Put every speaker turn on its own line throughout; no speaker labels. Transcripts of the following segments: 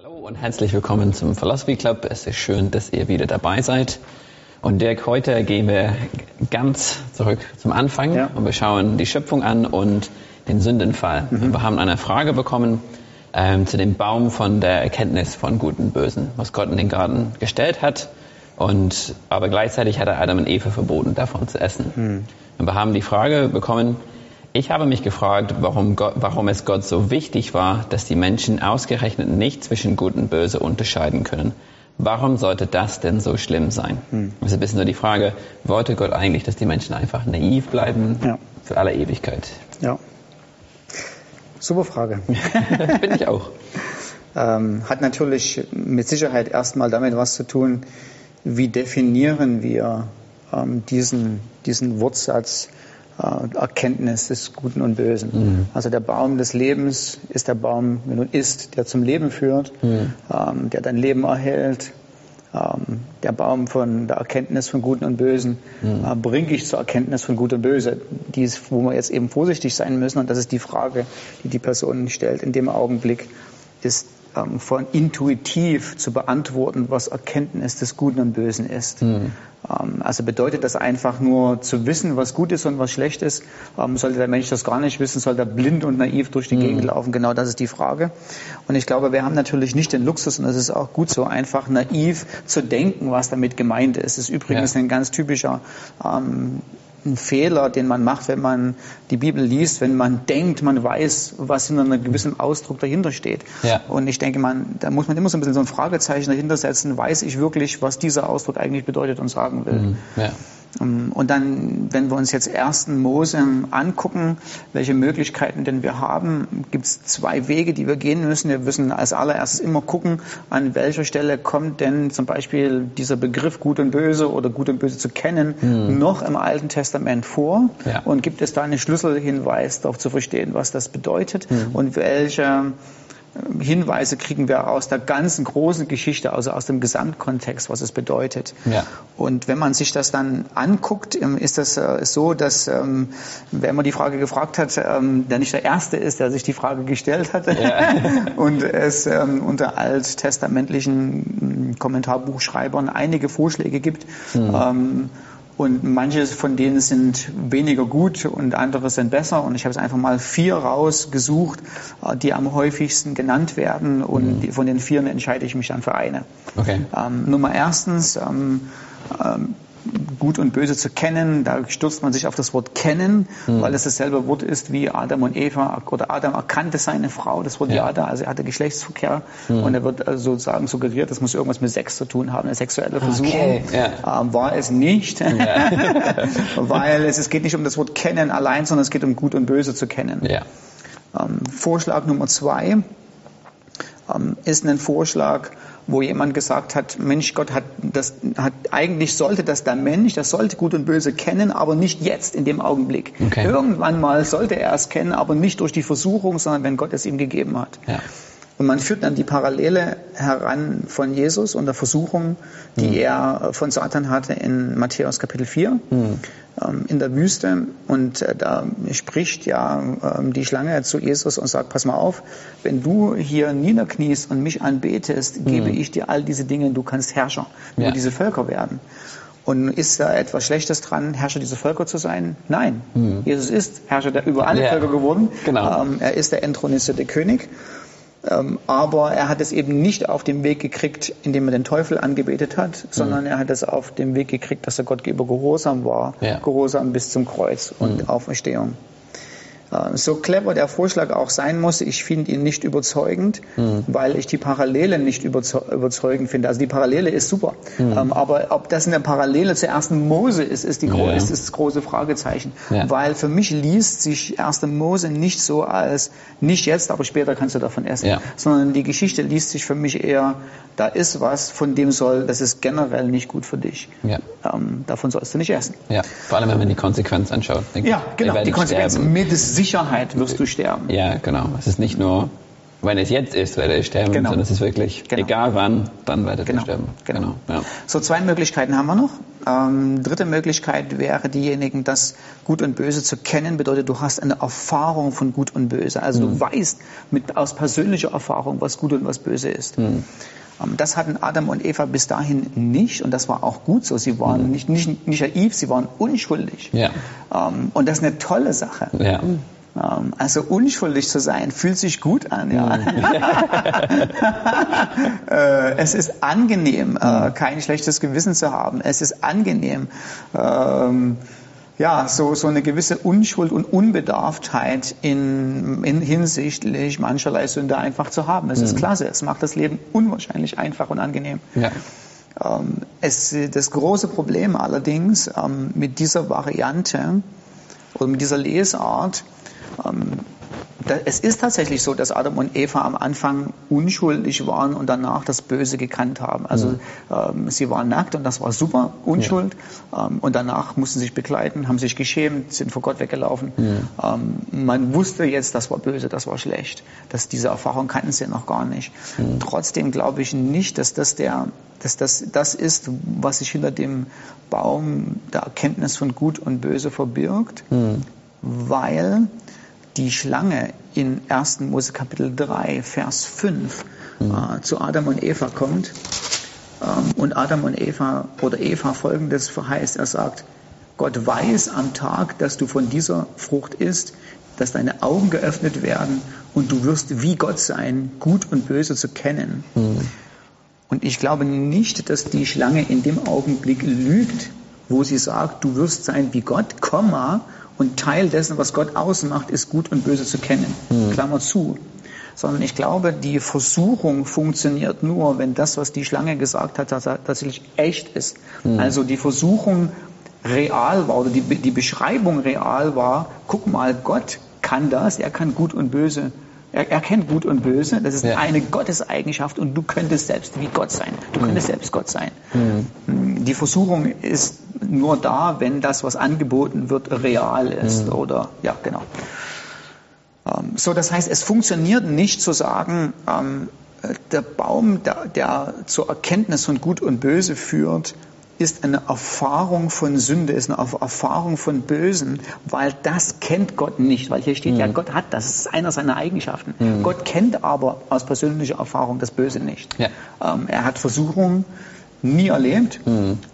Hallo und herzlich willkommen zum Philosophy Club. Es ist schön, dass ihr wieder dabei seid. Und Dirk, heute gehen wir ganz zurück zum Anfang
Ja.
und wir schauen die Schöpfung an und den Sündenfall.
Mhm.
Wir haben eine Frage bekommen ähm, zu dem Baum von der Erkenntnis von Gut und Bösen, was Gott in den Garten gestellt hat. Und, aber gleichzeitig hat er Adam und Eva verboten, davon zu essen.
Mhm.
Und wir haben die Frage bekommen, ich habe mich gefragt, warum, Gott, warum es Gott so wichtig war, dass die Menschen ausgerechnet nicht zwischen Gut und Böse unterscheiden können. Warum sollte das denn so schlimm sein?
Hm.
Das ist ein bisschen so die Frage, wollte Gott eigentlich, dass die Menschen einfach naiv bleiben
Ja.
für alle Ewigkeit?
Ja. Super Frage.
Bin ich auch.
ähm, hat natürlich mit Sicherheit erstmal damit was zu tun, wie definieren wir ähm, diesen, diesen Wortsatz Erkenntnis des Guten und Bösen. Also der Baum des Lebens ist der Baum, wenn du isst, der zum Leben führt, ähm, der dein Leben erhält. Ähm, der Baum von der Erkenntnis von Guten und Bösen äh, bringe ich zur Erkenntnis von Gut und Böse, die ist, wo wir jetzt eben vorsichtig sein müssen. Und das ist die Frage, die die Person stellt in dem Augenblick, ist ähm, von intuitiv zu beantworten, was Erkenntnis des Guten und Bösen ist. Ähm, also bedeutet das einfach nur zu wissen, was gut ist und was schlecht ist? Ähm, sollte der Mensch das gar nicht wissen? Soll er blind und naiv durch die Gegend laufen? Genau das ist die Frage. Und ich glaube, wir haben natürlich nicht den Luxus, und das ist auch gut so, einfach naiv zu denken, was damit gemeint ist. Das ist übrigens
Ja.
ein ganz typischer ähm, ein Fehler, den man macht, wenn man die Bibel liest, wenn man denkt, man weiß, was hinter einem gewissen Ausdruck dahinter steht.
Ja.
Und ich denke, man, da muss man immer so ein bisschen so ein Fragezeichen dahinter setzen, weiß ich wirklich, was dieser Ausdruck eigentlich bedeutet und sagen will.
Ja.
Ähm, Und dann, wenn wir uns jetzt 1. Mose angucken, welche Möglichkeiten denn wir haben, gibt es zwei Wege, die wir gehen müssen. Wir müssen als allererstes immer gucken, an welcher Stelle kommt denn zum Beispiel dieser Begriff Gut und Böse oder Gut und Böse zu kennen noch im Alten Testament vor
Ja.
und gibt es da einen Schlüsselhinweis, darauf zu verstehen, was das bedeutet und welche Hinweise kriegen wir aus der ganzen großen Geschichte, also aus dem Gesamtkontext, was es bedeutet.
Ja.
Und wenn man sich das dann anguckt, ähm, ist das äh, so, dass ähm, wer immer die Frage gefragt hat, ähm, der nicht der Erste ist, der sich die Frage gestellt hat und es unter alttestamentlichen ähm, Kommentarbuchschreibern einige Vorschläge gibt. Ähm, und manche von denen sind weniger gut und andere sind besser. Und ich habe jetzt einfach mal vier rausgesucht, äh, die am häufigsten genannt werden. Und die, von den vier entscheide ich mich dann für eine.
Okay.
Ähm, Nummer erstens, ähm, ähm, gut und böse zu kennen. Da stürzt man sich auf das Wort kennen, weil es dasselbe Wort ist wie Adam und Eva. Oder Adam erkannte seine Frau, das Wort
Ja.
Jada, also er hatte Geschlechtsverkehr. Und er wird also sozusagen suggeriert, das muss irgendwas mit Sex zu tun haben, eine sexuelle Versuchung.
Okay, ja.
Ähm, war es nicht, weil es, es geht nicht um das Wort kennen allein, sondern es geht um gut und böse zu kennen.
Ja.
Ähm, Vorschlag Nummer zwei ähm, ist ein Vorschlag, wo jemand gesagt hat, Mensch, Gott hat das, hat, eigentlich sollte das der Mensch, das sollte Gut und Böse kennen, aber nicht jetzt in dem Augenblick.
Okay.
Irgendwann mal sollte er es kennen, aber nicht durch die Versuchung, sondern wenn Gott es ihm gegeben hat.
Ja.
Und man führt dann die Parallele heran von Jesus und der Versuchung, die er von Satan hatte in Matthäus Kapitel 4 ähm, in der Wüste. Und äh, da spricht ja ähm, die Schlange zu Jesus und sagt, pass mal auf, wenn du hier niederkniest und mich anbetest, gebe ich dir all diese Dinge, du kannst Herrscher über
Ja.
diese Völker werden. Und ist da etwas Schlechtes dran, Herrscher dieser Völker zu sein? Nein. Jesus ist Herrscher der über alle
Ja.
Völker geworden.
Genau.
Ähm, er ist der entthronierte König. Ähm, aber er hat es eben nicht auf dem Weg gekriegt, indem er den Teufel angebetet hat, sondern er hat es auf dem Weg gekriegt, dass er Gott gegenüber gehorsam war.
Ja.
Gehorsam bis zum Kreuz und Auferstehung. Äh, So clever der Vorschlag auch sein muss, ich finde ihn nicht überzeugend, weil ich die Parallele nicht überzeu- überzeugend finde. Also die Parallele ist super, ähm, aber ob das eine Parallele zur ersten Mose ist, ist, die
Ja.
ist, das große Fragezeichen.
Ja.
Weil für mich liest sich 1. Mose nicht so als, nicht jetzt, aber später kannst du davon essen,
Ja.
sondern die Geschichte liest sich für mich eher, da ist was, von dem soll, das ist generell nicht gut für dich. Ähm, davon sollst du nicht essen.
Ja. Vor allem, wenn man die Konsequenz anschaut.
Ja, genau, die Konsequenz.
sterben.
Mit Sicherheit wirst du sterben.
Ja, genau. Es ist nicht nur, wenn es jetzt ist, werde ich sterben,
Genau.
sondern es ist wirklich,
Genau.
egal wann, dann werdet ihr
Genau,
sterben.
genau.
Ja.
So, zwei Möglichkeiten haben wir noch. Ähm, dritte Möglichkeit wäre diejenigen, dass Gut und Böse zu kennen bedeutet, du hast eine Erfahrung von Gut und Böse. Also du weißt mit, aus persönlicher Erfahrung, was Gut und was Böse ist. Ähm, das hatten Adam und Eva bis dahin nicht und das war auch gut so. Sie waren nicht, nicht, nicht naiv, sie waren unschuldig.
Ja.
Ähm, und das ist eine tolle Sache.
Ja.
Ähm, Also unschuldig zu sein, fühlt sich gut an. Ja. Äh, es ist angenehm, äh, kein schlechtes Gewissen zu haben. Es ist angenehm, ähm, ja, so, so eine gewisse Unschuld und Unbedarftheit in, in hinsichtlich mancherlei Sünde einfach zu haben. Es ist klasse. Es macht das Leben unwahrscheinlich einfach und angenehm.
Ja.
Ähm, es, das große Problem allerdings mit dieser Variante oder mit dieser Lesart, es ist tatsächlich so, dass Adam und Eva am Anfang unschuldig waren und danach das Böse gekannt haben. Also ähm, sie waren nackt und das war super, Unschuld. Ähm, und danach mussten sie sich begleiten, haben sich geschämt, sind vor Gott weggelaufen. Ähm, man wusste jetzt, das war böse, das war schlecht. Das, diese Erfahrung kannten sie noch gar nicht. Trotzdem glaube ich nicht, dass das der dass das das ist, was sich hinter dem Baum der Erkenntnis von Gut und Böse verbirgt, weil die Schlange in 1. Mose Kapitel 3, Vers 5 äh, zu Adam und Eva kommt ähm, und Adam und Eva oder Eva folgendes verheißt. Er sagt, Gott weiß am Tag, dass du von dieser Frucht isst, dass deine Augen geöffnet werden und du wirst wie Gott sein, gut und böse zu kennen. Und ich glaube nicht, dass die Schlange in dem Augenblick lügt, wo sie sagt, du wirst sein wie Gott, Komma, und Teil dessen, was Gott ausmacht, ist gut und böse zu kennen. Klammer zu. Sondern ich glaube, die Versuchung funktioniert nur, wenn das, was die Schlange gesagt hat, tats- tatsächlich echt ist. Also die Versuchung real war oder die, die Beschreibung real war, guck mal, Gott kann das, er kann gut und böse. Er, er kennt Gut und Böse, das ist
Ja.
eine Gotteseigenschaft und du könntest selbst wie Gott sein. Du könntest selbst Gott sein. Die Versuchung ist nur da, wenn das, was angeboten wird, real ist oder ja, genau. Ähm, So, das heißt, es funktioniert nicht zu sagen, ähm, äh, der Baum, der, der zur Erkenntnis von Gut und Böse führt, ist eine Erfahrung von Sünde, ist eine Erf- Erfahrung von Bösen, weil das kennt Gott nicht, weil hier steht ja, Gott hat das, das ist einer seiner Eigenschaften. Gott kennt aber aus persönlicher Erfahrung das Böse nicht.
Ja.
Ähm, er hat Versuchung nie erlebt,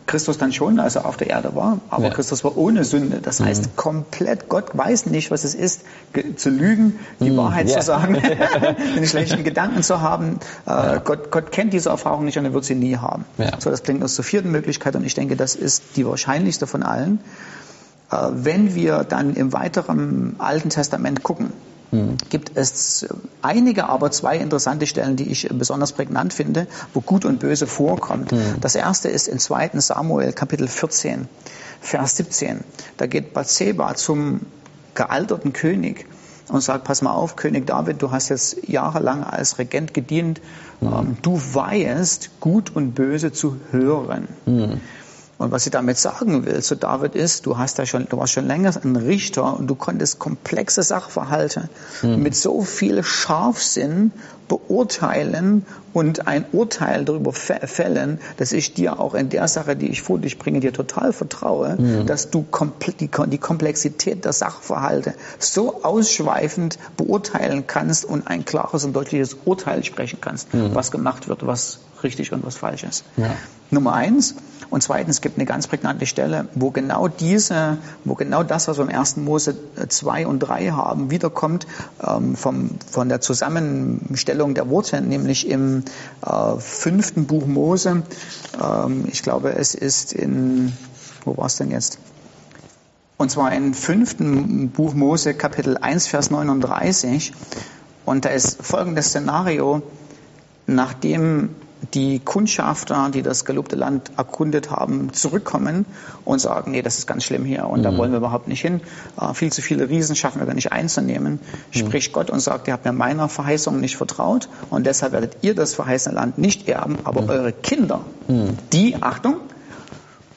Christus dann schon, als er auf der Erde war, aber
Ja.
Christus war ohne Sünde. Das heißt, komplett, Gott weiß nicht, was es ist, zu lügen, die Wahrheit
ja.
zu sagen, den schlechten Gedanken zu haben. Äh, Gott, Gott kennt diese Erfahrung nicht und er wird sie nie haben.
Ja.
So, das bringt uns zur vierten Möglichkeit und ich denke, das ist die wahrscheinlichste von allen. Äh, wenn wir dann im weiteren Alten Testament gucken, gibt es einige, aber zwei interessante Stellen, die ich besonders prägnant finde, wo Gut und Böse vorkommt. Das erste ist in 2. Samuel Kapitel 14, Vers 17. Da geht Bathseba zum gealterten König und sagt, pass mal auf, König David, du hast jetzt jahrelang als Regent gedient, ähm, du weißt, Gut und Böse zu hören. Und was sie damit sagen will zu David ist, du hast ja schon, du warst schon länger ein Richter und du konntest komplexe Sachverhalte mit so viel Scharfsinn beurteilen und ein Urteil darüber fä- fällen, dass ich dir auch in der Sache, die ich vor dich bringe, dir total vertraue, dass du die, Kom- die Komplexität der Sachverhalte so ausschweifend beurteilen kannst und ein klares und deutliches Urteil sprechen kannst, was gemacht wird, was richtig und was falsch ist.
Ja.
Nummer eins. Und zweitens gibt eine ganz prägnante Stelle, wo genau diese, wo genau das, was wir im 1. Mose 2 und 3 haben, wiederkommt ähm, vom, von der Zusammenstellung der Worte, nämlich im äh, fünften Buch Mose. Ähm, ich glaube, es ist in, wo war es denn jetzt? Und zwar im fünften Buch Mose, Kapitel 1, Vers 39. Und da ist folgendes Szenario, nachdem die Kundschafter, die das gelobte Land erkundet haben, zurückkommen und sagen, nee, das ist ganz schlimm hier und da wollen wir überhaupt nicht hin. Äh, viel zu viele Riesen schaffen wir gar nicht einzunehmen. Spricht Gott und sagt, ihr habt mir meiner Verheißung nicht vertraut und deshalb werdet ihr das verheißene Land nicht erben, aber eure Kinder, die, Achtung,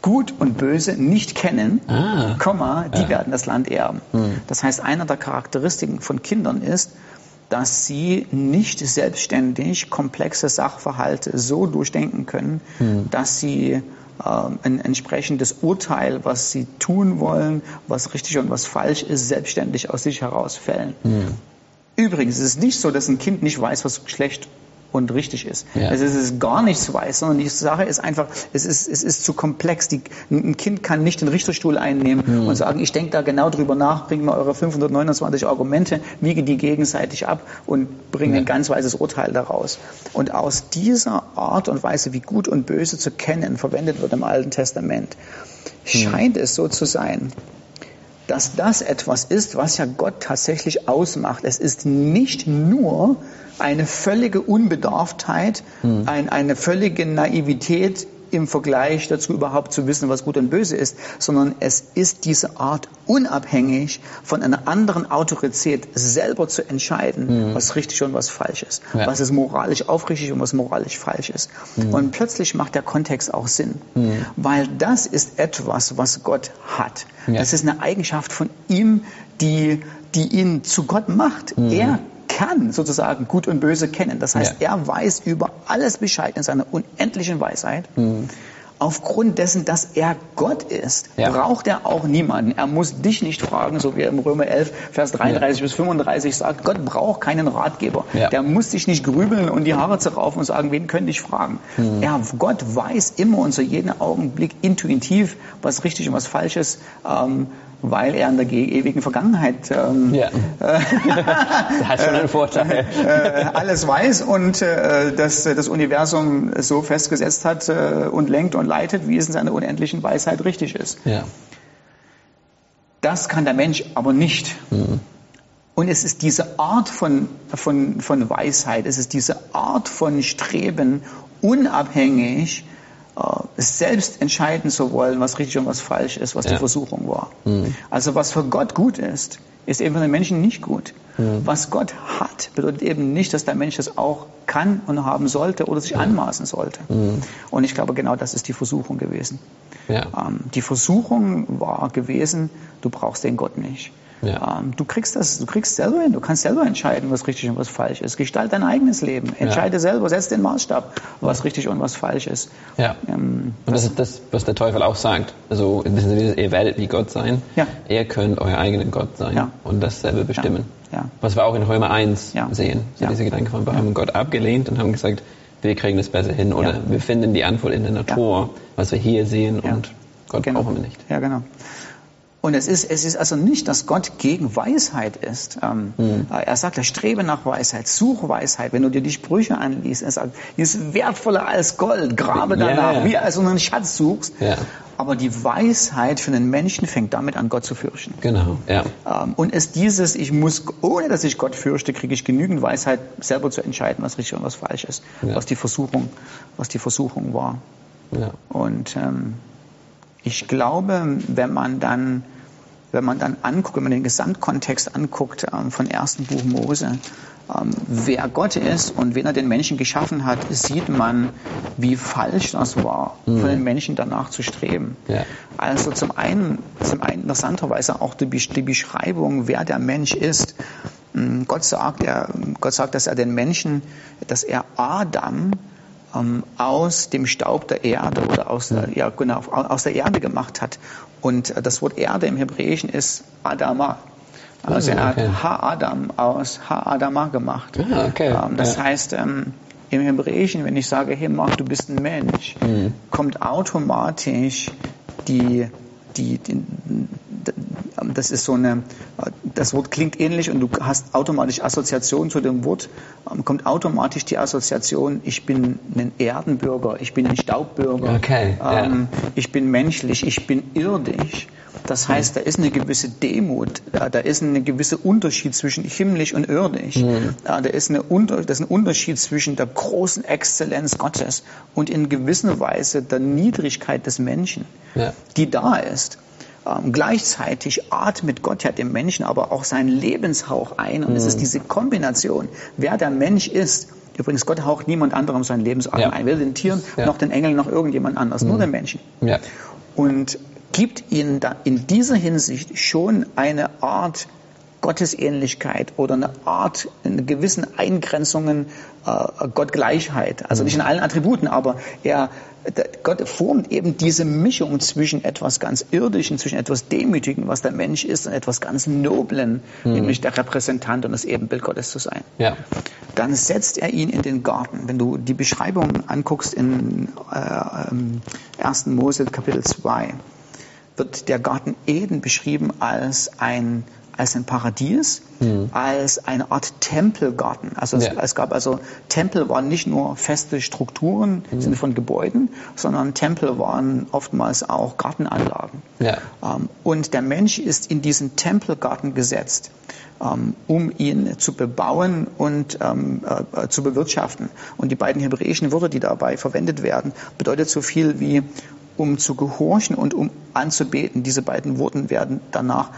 Gut und Böse nicht kennen,
Ah.
Komma, die werden das Land erben. Das heißt, einer der Charakteristiken von Kindern ist, dass sie nicht selbstständig komplexe Sachverhalte so durchdenken können, hm. dass sie äh, ein entsprechendes Urteil, was sie tun wollen, was richtig und was falsch ist, selbstständig aus sich heraus fällen. Hm. Übrigens ist es nicht so, dass ein Kind nicht weiß, was schlecht und richtig ist. Ja. Also es ist gar nichts weiß, sondern die Sache ist einfach, es ist, es ist zu komplex. Die, ein Kind kann nicht den Richterstuhl einnehmen mhm. und sagen, ich denke da genau drüber nach, bringt mir eure 529 Argumente, wiege die gegenseitig ab und bringe ja. ein ganz weißes Urteil daraus. Und aus dieser Art und Weise, wie gut und böse zu kennen, verwendet wird im Alten Testament, mhm. scheint es so zu sein, dass das etwas ist, was ja Gott tatsächlich ausmacht. Es ist nicht nur eine völlige Unbedarftheit, mhm. ein, eine völlige Naivität im Vergleich dazu überhaupt zu wissen, was gut und böse ist, sondern es ist diese Art unabhängig von einer anderen Autorität selber zu entscheiden, mhm. was richtig und was falsch ist, ja. was ist moralisch aufrichtig und was moralisch falsch ist. Mhm. Und plötzlich macht der Kontext auch Sinn, mhm. weil das ist etwas, was Gott hat. Ja. Das ist eine Eigenschaft von ihm, die, die ihn zu Gott macht. Mhm. Er kann sozusagen Gut und Böse kennen. Das heißt, ja. er weiß über alles Bescheid in seiner unendlichen Weisheit. Mhm. Aufgrund dessen, dass er Gott ist, ja. braucht er auch niemanden. Er muss dich nicht fragen, so wie er im Römer 11, Vers 33 ja. bis 35 sagt. Gott braucht keinen Ratgeber. Der muss sich nicht grübeln und die Haare zerraufen und sagen, wen könnte ich fragen? Mhm. Er, Gott weiß immer und zu jedem Augenblick intuitiv, was richtig und was falsch ist. Ähm, weil er in der ewigen Vergangenheit ähm, ja.
äh, hat schon einen Vorteil.
Äh, alles weiß und äh, dass das Universum so festgesetzt hat äh, und lenkt und leitet, wie es in seiner unendlichen Weisheit richtig ist. Ja. Das kann der Mensch aber nicht. Mhm. Und es ist diese Art von, von, von Weisheit, es ist diese Art von Streben, unabhängig selbst entscheiden zu wollen, was richtig und was falsch ist, was ja. die Versuchung war. Mhm. Also was für Gott gut ist, ist eben für den Menschen nicht gut. Mhm. Was Gott hat, bedeutet eben nicht, dass der Mensch das auch kann und haben sollte oder sich mhm. anmaßen sollte. Mhm. Und ich glaube, genau das ist die Versuchung gewesen. Ja. Ähm, die Versuchung war gewesen, du brauchst den Gott nicht. Ja. Ähm, du kriegst das, du kriegst selber hin, du kannst selber entscheiden, was richtig und was falsch ist. Gestalt dein eigenes Leben, entscheide ja. selber, setz den Maßstab, was richtig und was falsch ist.
Ja. Ähm, und das ist das, was der Teufel auch sagt. Also ihr werdet wie Gott sein, ja. ihr könnt euer eigener Gott sein ja. und das selber bestimmen. Ja. Was wir auch in Römer 1 sehen. So diese Gedanke von, wir haben Gott abgelehnt und haben gesagt, wir kriegen das besser hin oder wir finden die Antwort in der Natur, was wir hier sehen und Gott genau. brauchen wir nicht.
Ja, genau. Und es ist, es ist also nicht, dass Gott gegen Weisheit ist. Ähm, mhm. Er sagt, er strebe nach Weisheit, suche Weisheit. Wenn du dir die Sprüche anliest, er sagt, die ist wertvoller als Gold, grabe danach, yeah. wie als du einen Schatz suchst. Ja. Aber die Weisheit für den Menschen fängt damit an, Gott zu fürchten.
Genau, ja.
Ähm, und es dieses, ich muss, ohne dass ich Gott fürchte, kriege ich genügend Weisheit, selber zu entscheiden, was richtig und was falsch ist, ja. was die Versuchung, was die Versuchung war. Ja. Und ähm, ich glaube, wenn man dann wenn man dann anguckt, wenn man den Gesamtkontext anguckt ähm, von ersten Buch Mose, ähm, wer Gott ist und wen er den Menschen geschaffen hat, sieht man, wie falsch das war, mhm. von den Menschen danach zu streben. Ja. Also zum einen, zum einen interessanterweise auch die, die Beschreibung, wer der Mensch ist. Ähm, Gott sagt, er, Gott sagt, dass er den Menschen, dass er Adam ähm, aus dem Staub der Erde oder aus der, ja, genau, aus der Erde gemacht hat. Und äh, das Wort Erde im Hebräischen ist Adama. Also er hat Ha-Adam aus Ha-Adama gemacht. Ah, okay. Ähm, das ja. heißt, ähm, im Hebräischen, wenn ich sage, hey Mark, du bist ein Mensch, mhm. kommt automatisch die, die, die, das ist so eine, das Wort klingt ähnlich und du hast automatisch Assoziation zu dem Wort, ähm, kommt automatisch die Assoziation, ich bin ein Erdenbürger, ich bin ein Staubbürger, okay, ähm, ja. ich bin menschlich, ich bin irdisch. Das heißt, da ist eine gewisse Demut, da ist ein gewisser Unterschied zwischen himmlisch und irdisch. Mhm. Da ist, eine Unter, das ist ein Unterschied zwischen der großen Exzellenz Gottes und in gewisser Weise der Niedrigkeit des Menschen, ja. die da ist. Ähm, gleichzeitig atmet Gott ja dem Menschen aber auch seinen Lebenshauch ein. Und mhm. es ist mhm. diese Kombination, wer der Mensch ist. Übrigens, Gott haucht niemand anderem seinen Lebensatem ja. ein, weder den Tieren, ja. noch den Engeln, noch irgendjemand anders, mhm. nur den Menschen. Ja. Und gibt ihnen da in dieser Hinsicht schon eine Art Gottesähnlichkeit oder eine Art, in gewissen Eingrenzungen äh, Gottgleichheit. Also nicht in allen Attributen, aber er, Gott formt eben diese Mischung zwischen etwas ganz Irdischen, zwischen etwas Demütigen, was der Mensch ist, und etwas ganz Noblen, mhm. nämlich der Repräsentant und das Ebenbild Gottes zu sein. Ja. Dann setzt er ihn in den Garten. Wenn du die Beschreibung anguckst in äh, 1. Mose Kapitel 2, wird der Garten Eden beschrieben als ein als ein Paradies, mhm. als eine Art Tempelgarten. Also es, ja. es, gab also Tempel waren nicht nur feste Strukturen im mhm. Sinne von Gebäuden, sondern Tempel waren oftmals auch Gartenanlagen. Ja. Ähm, und der Mensch ist in diesen Tempelgarten gesetzt, ähm, um ihn zu bebauen und ähm, äh, zu bewirtschaften. Und die beiden hebräischen Wörter, die dabei verwendet werden, bedeutet so viel wie um zu gehorchen und um anzubeten. Diese beiden Worte werden danach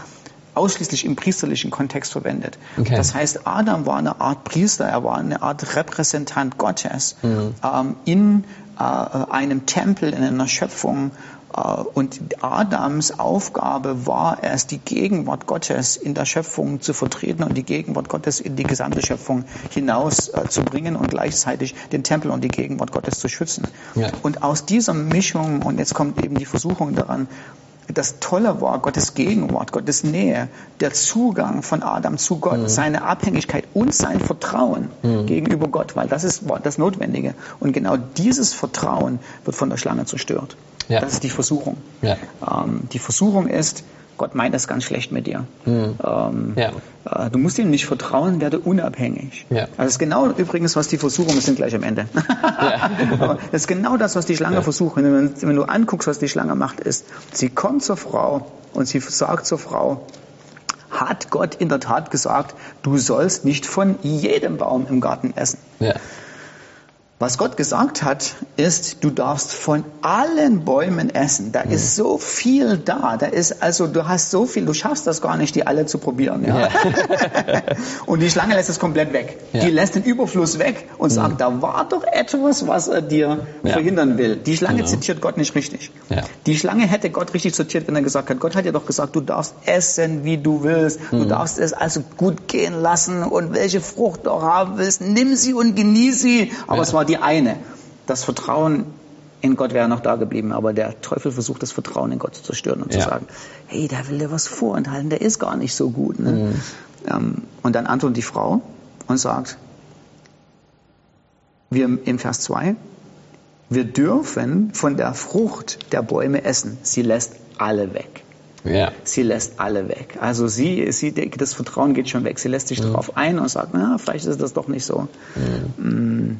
ausschließlich im priesterlichen Kontext verwendet. Okay. Das heißt, Adam war eine Art Priester, er war eine Art Repräsentant Gottes mhm. ähm, in äh, einem Tempel, in einer Schöpfung. Äh, und Adams Aufgabe war es, die Gegenwart Gottes in der Schöpfung zu vertreten und die Gegenwart Gottes in die gesamte Schöpfung hinaus äh, zu bringen und gleichzeitig den Tempel und die Gegenwart Gottes zu schützen. Ja. Und aus dieser Mischung, und jetzt kommt eben die Versuchung daran, das Tolle war Gottes Gegenwart, Gottes Nähe, der Zugang von Adam zu Gott, mhm. seine Abhängigkeit und sein Vertrauen mhm. gegenüber Gott, weil das ist das Notwendige. Und genau dieses Vertrauen wird von der Schlange zerstört. Ja. Das ist die Versuchung. Ja. Ähm, die Versuchung ist, Gott meint das ganz schlecht mit dir. Mhm. Ähm, ja. äh, du musst ihm nicht vertrauen, werde unabhängig. Ja. Also das ist genau übrigens, was die Versuchungen wir sind gleich am Ende. Ja. das ist genau das, was die Schlange versucht. Wenn, wenn du anguckst, was die Schlange macht, ist, sie kommt zur Frau und sie sagt zur Frau, hat Gott in der Tat gesagt, du sollst nicht von jedem Baum im Garten essen. Ja. Was Gott gesagt hat, ist, du darfst von allen Bäumen essen. Da mhm. ist so viel da. Da ist also, du hast so viel, du schaffst das gar nicht, die alle zu probieren. Ja? ja. und die Schlange lässt es komplett weg. Ja. Die lässt den Überfluss weg und mhm. sagt, da war doch etwas, was er dir verhindern will. Die Schlange genau. zitiert Gott nicht richtig. Die Schlange hätte Gott richtig zitiert, wenn er gesagt hat, Gott hat dir doch gesagt, du darfst essen, wie du willst. Mhm. Du darfst es also gut gehen lassen und welche Frucht du haben willst, nimm sie und genieß sie. Aber es war die eine. Das Vertrauen in Gott wäre noch da geblieben, aber der Teufel versucht das Vertrauen in Gott zu zerstören und ja. zu sagen, hey, da will dir was vorenthalten, der ist gar nicht so gut. Ne? Mhm. Ähm, und dann antwortet die Frau und sagt, wir im Vers 2, wir dürfen von der Frucht der Bäume essen. Sie lässt alle weg. Ja. Sie lässt alle weg. Also sie, sie, das Vertrauen geht schon weg. Sie lässt sich mhm. darauf ein und sagt, na, vielleicht ist das doch nicht so. Mhm.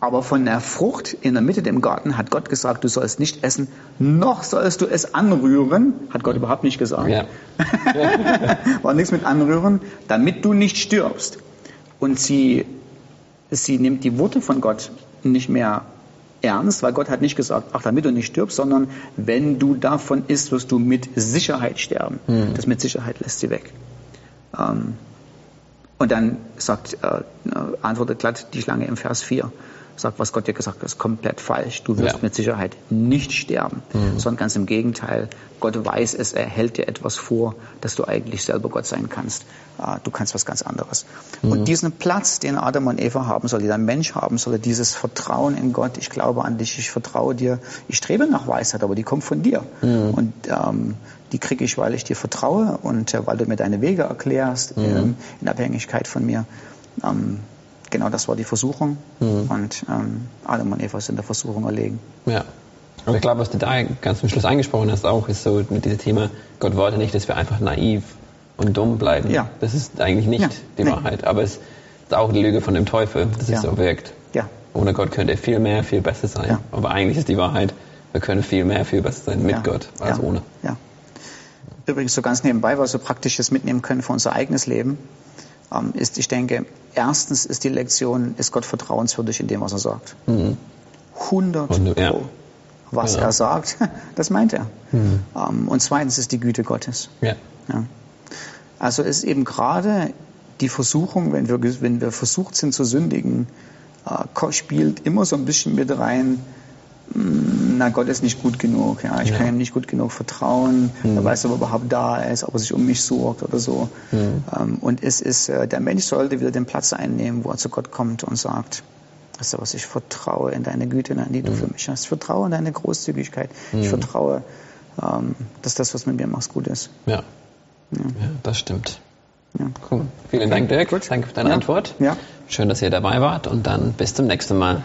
Aber von der Frucht in der Mitte dem Garten hat Gott gesagt, du sollst nicht essen, noch sollst du es anrühren. Hat Gott überhaupt nicht gesagt. Ja. War nichts mit anrühren, damit du nicht stirbst. Und sie, sie nimmt die Worte von Gott nicht mehr ernst, weil Gott hat nicht gesagt, ach, damit du nicht stirbst, sondern wenn du davon isst, wirst du mit Sicherheit sterben. Mhm. Das mit Sicherheit lässt sie weg. Ähm, und dann sagt, äh, antwortet glatt die Schlange im Vers 4 sagt, was Gott dir gesagt hat, ist komplett falsch. Du wirst ja. mit Sicherheit nicht sterben, mhm. sondern ganz im Gegenteil. Gott weiß es, er hält dir etwas vor, dass du eigentlich selber Gott sein kannst. Ah, du kannst was ganz anderes. Mhm. Und diesen Platz, den Adam und Eva haben soll, der Mensch haben soll, dieses Vertrauen in Gott, ich glaube an dich, ich vertraue dir, ich strebe nach Weisheit, aber die kommt von dir. Mhm. Und ähm, die kriege ich, weil ich dir vertraue und äh, weil du mir deine Wege erklärst, mhm. ähm, in Abhängigkeit von mir. Ähm, genau das war die Versuchung. Mhm. Und ähm, Adam und Eva sind der Versuchung erlegen.
Ja. Aber ich glaube, was du da ganz zum Schluss angesprochen hast, auch ist so mit diesem Thema, Gott wollte nicht, dass wir einfach naiv und dumm bleiben. Ja. Das ist eigentlich nicht ja. die nee. Wahrheit. Aber es ist auch die Lüge von dem Teufel, dass ja. es so wirkt. Ja. Ohne Gott könnte er viel mehr, viel besser sein. Ja. Aber eigentlich ist die Wahrheit, wir können viel mehr, viel besser sein mit Gott als ohne. Ja.
Übrigens so ganz nebenbei, was wir praktisches mitnehmen können für unser eigenes Leben. Ähm, ist, ich denke, erstens ist die Lektion, ist Gott vertrauenswürdig in dem, was er sagt. Mhm. 100 Pro. Ja. Was genau. er sagt, das meint er. Mhm. Ähm, und zweitens ist die Güte Gottes. Ja. ja. Also ist eben gerade die Versuchung, wenn wir, wenn wir versucht sind zu sündigen, äh, spielt immer so ein bisschen mit rein, na, Gott ist nicht gut genug. Ja, ich
Ja.
kann ihm nicht gut genug vertrauen. Er weiß, ob er überhaupt da ist, ob er sich um mich sorgt oder so. Ähm, und es ist, äh, der Mensch sollte wieder den Platz einnehmen, wo er zu Gott kommt und sagt, Weißt du was, ich vertraue in deine Güte, die du für mich hast. Ich vertraue in deine Großzügigkeit. Ich vertraue, ähm, dass das, was mit mir machst, gut ist.
Ja. ja, das stimmt.
Ja.
Cool. Vielen Dank, Dirk.
Gut.
Danke für deine
Ja.
Antwort.
Ja.
Schön, dass ihr dabei wart und dann bis zum nächsten Mal.